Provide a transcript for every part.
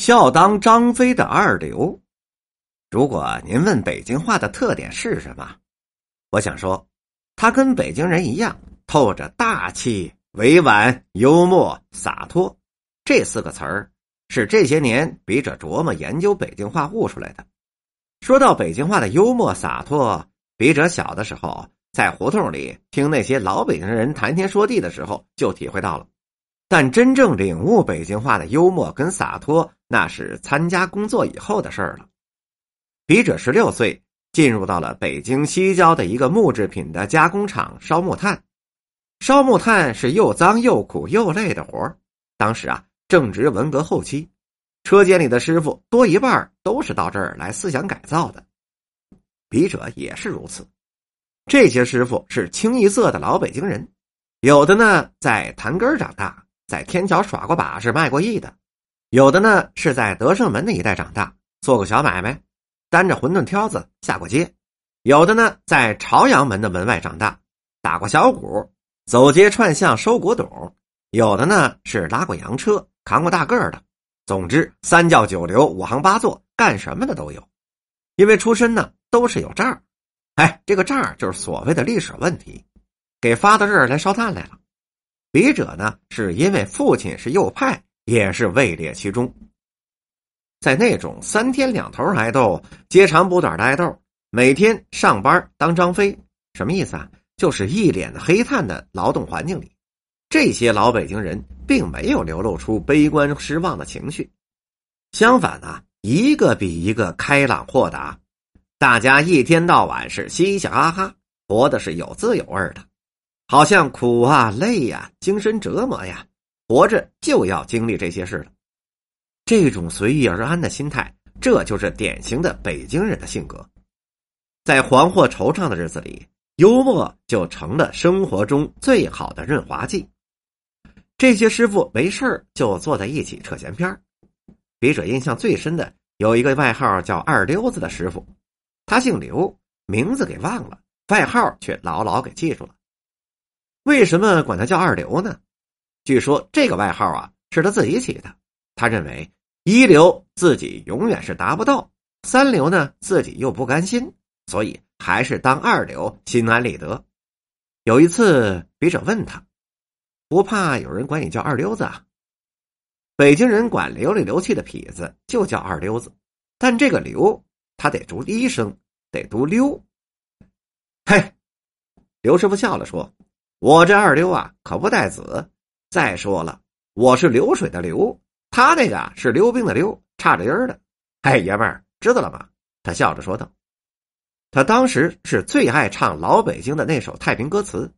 笑当张飞的二流。如果您问北京话的特点是什么，我想说，他跟北京人一样，透着大气、委婉、幽默、洒脱。这四个词儿是这些年笔者琢磨研究北京话悟出来的。说到北京话的幽默洒脱，笔者小的时候在胡同里听那些老北京人谈天说地的时候就体会到了。但真正领悟北京话的幽默跟洒脱，那是参加工作以后的事儿了。笔者十六岁进入到了北京西郊的一个木制品的加工厂烧木炭。烧木炭是又脏又苦又累的活当时啊，正值文革后期，车间里的师傅多一半都是到这儿来思想改造的。笔者也是如此。这些师傅是清一色的老北京人，有的呢在坛根长大。在天桥耍过把式、卖过艺的，有的呢是在德胜门那一带长大，做过小买卖，担着馄饨挑子下过街；有的呢在朝阳门的门外长大，打过小鼓，走街串巷收古董；有的呢是拉过洋车、扛过大个的。总之，三教九流、五行八作，干什么的都有。因为出身呢都是有账哎，这个账就是所谓的历史问题，给发到这儿来烧炭来了。笔者呢，是因为父亲是右派，也是位列其中。在那种三天两头挨斗、接长补短的挨斗，每天上班当张飞，什么意思啊？就是一脸的黑炭的劳动环境里，这些老北京人并没有流露出悲观失望的情绪，相反呢，一个比一个开朗豁达，大家一天到晚是嘻嘻哈哈，活的是有滋有味的。好像苦啊、累呀、精神折磨呀，活着就要经历这些事了。这种随遇而安的心态，这就是典型的北京人的性格。在惶惑惆怅的日子里，幽默就成了生活中最好的润滑剂。这些师傅没事就坐在一起扯闲篇笔者印象最深的有一个外号叫“二溜子”的师傅，他姓刘，名字给忘了，外号却牢牢给记住了。为什么管他叫二流呢？据说这个外号啊是他自己起的。他认为一流自己永远是达不到，三流呢自己又不甘心，所以还是当二流心安理得。有一次，笔者问他：“不怕有人管你叫二溜子啊？”北京人管流里流气的痞子就叫二溜子，但这个“流”他得读一声，得读“溜”。嘿，刘师傅笑了说。我这二流啊，可不带子。再说了，我是流水的流，他那个是溜冰的溜，差着音儿的。哎，爷们儿，知道了吗？他笑着说道。他当时是最爱唱老北京的那首太平歌词：“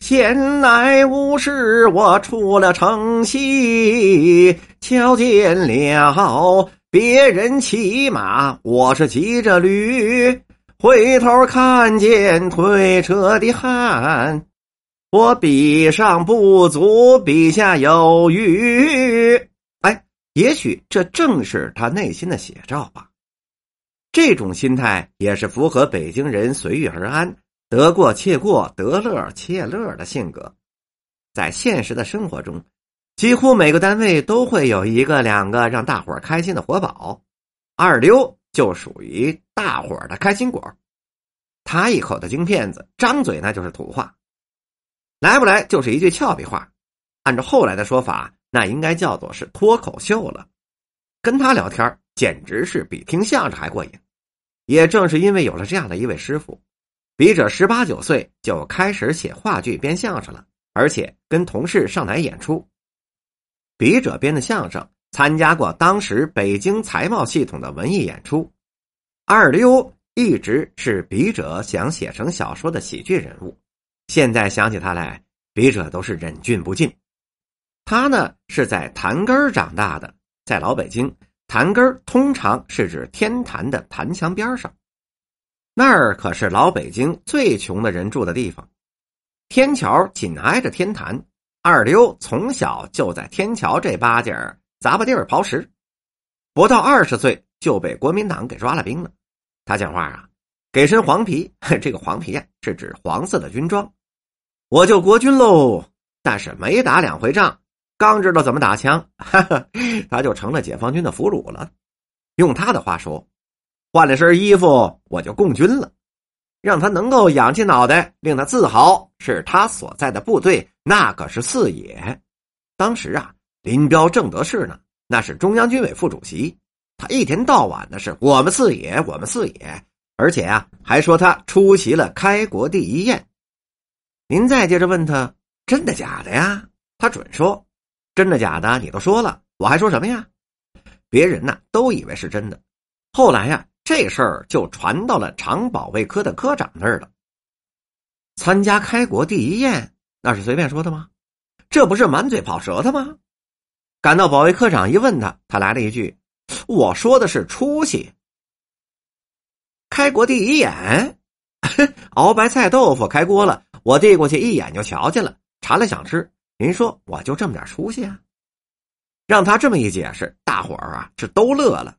闲来无事，我出了城西，瞧见了别人骑马，我是骑着驴，回头看见推车的汉。”我比上不足，比下有余。哎，也许这正是他内心的写照吧。这种心态也是符合北京人随遇而安、得过且过、得乐且乐的性格。在现实的生活中，几乎每个单位都会有一个两个让大伙开心的活宝，二流就属于大伙的开心果。他一口的京片子，张嘴那就是土话。来不来就是一句俏皮话，按照后来的说法，那应该叫做是脱口秀了。跟他聊天简直是比听相声还过瘾。也正是因为有了这样的一位师傅，笔者十八九岁就开始写话剧、编相声了，而且跟同事上台演出。笔者编的相声参加过当时北京财贸系统的文艺演出。二溜一直是笔者想写成小说的喜剧人物。现在想起他来，笔者都是忍俊不禁。他呢是在坛根长大的，在老北京，坛根通常是指天坛的坛墙边上，那儿可是老北京最穷的人住的地方。天桥紧挨着天坛，二溜从小就在天桥这八家杂巴地儿刨食，不到二十岁就被国民党给抓了兵了。他讲话啊，给身黄皮，这个黄皮呀是指黄色的军装。我就国军喽，但是没打两回仗，刚知道怎么打枪，哈哈，他就成了解放军的俘虏了。用他的话说，换了身衣服我就共军了。让他能够仰起脑袋，令他自豪，是他所在的部队，那可是四野。当时啊，林彪正得势呢，那是中央军委副主席，他一天到晚的是我们四野，我们四野，而且啊，还说他出席了开国第一宴。您再接着问他真的假的呀？他准说真的假的，你都说了，我还说什么呀？别人呢都以为是真的，后来呀。这事儿就传到了常保卫科的科长那儿了。参加开国第一宴，那是随便说的吗？这不是满嘴跑舌头吗？赶到保卫科长一问他，他来了一句：“我说的是出息。”开国第一宴，熬白菜豆腐开锅了，我递过去一眼就瞧见了，馋了想吃。您说我就这么点出息啊？让他这么一解释，大伙儿啊是都乐了。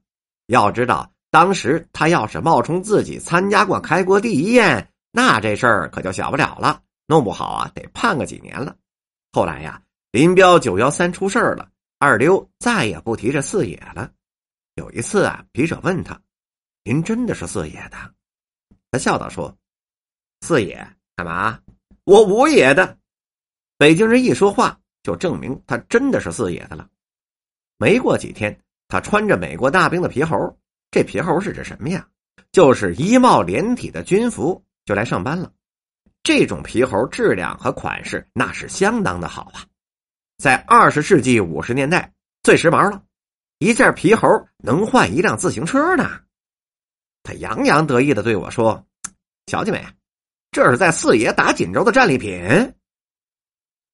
要知道。当时他要是冒充自己参加过开国第一宴，那这事儿可就小不了了，弄不好啊得判个几年了。后来呀，林彪九幺三出事了，二溜再也不提这四野了。有一次啊，笔者问他：“您真的是四野的？”他笑道：“说四野干嘛？我五野的。”北京人一说话，就证明他真的是四野的了。没过几天，他穿着美国大兵的皮猴。这皮猴是指什么呀？就是衣帽连体的军服，就来上班了。这种皮猴质量和款式那是相当的好啊，在二十世纪五十年代最时髦了，一件皮猴能换一辆自行车呢。他洋洋得意的对我说：“瞧见没？这是在四爷打锦州的战利品。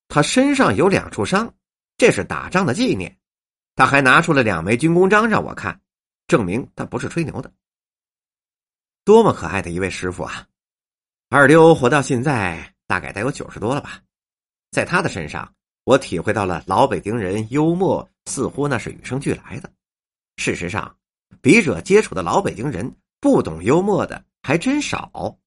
他身上有两处伤，这是打仗的纪念。他还拿出了两枚军功章让我看。”证明他不是吹牛的，多么可爱的一位师傅啊！二溜活到现在大概得有九十多了吧，在他的身上，我体会到了老北京人幽默，似乎那是与生俱来的。事实上，笔者接触的老北京人不懂幽默的还真少。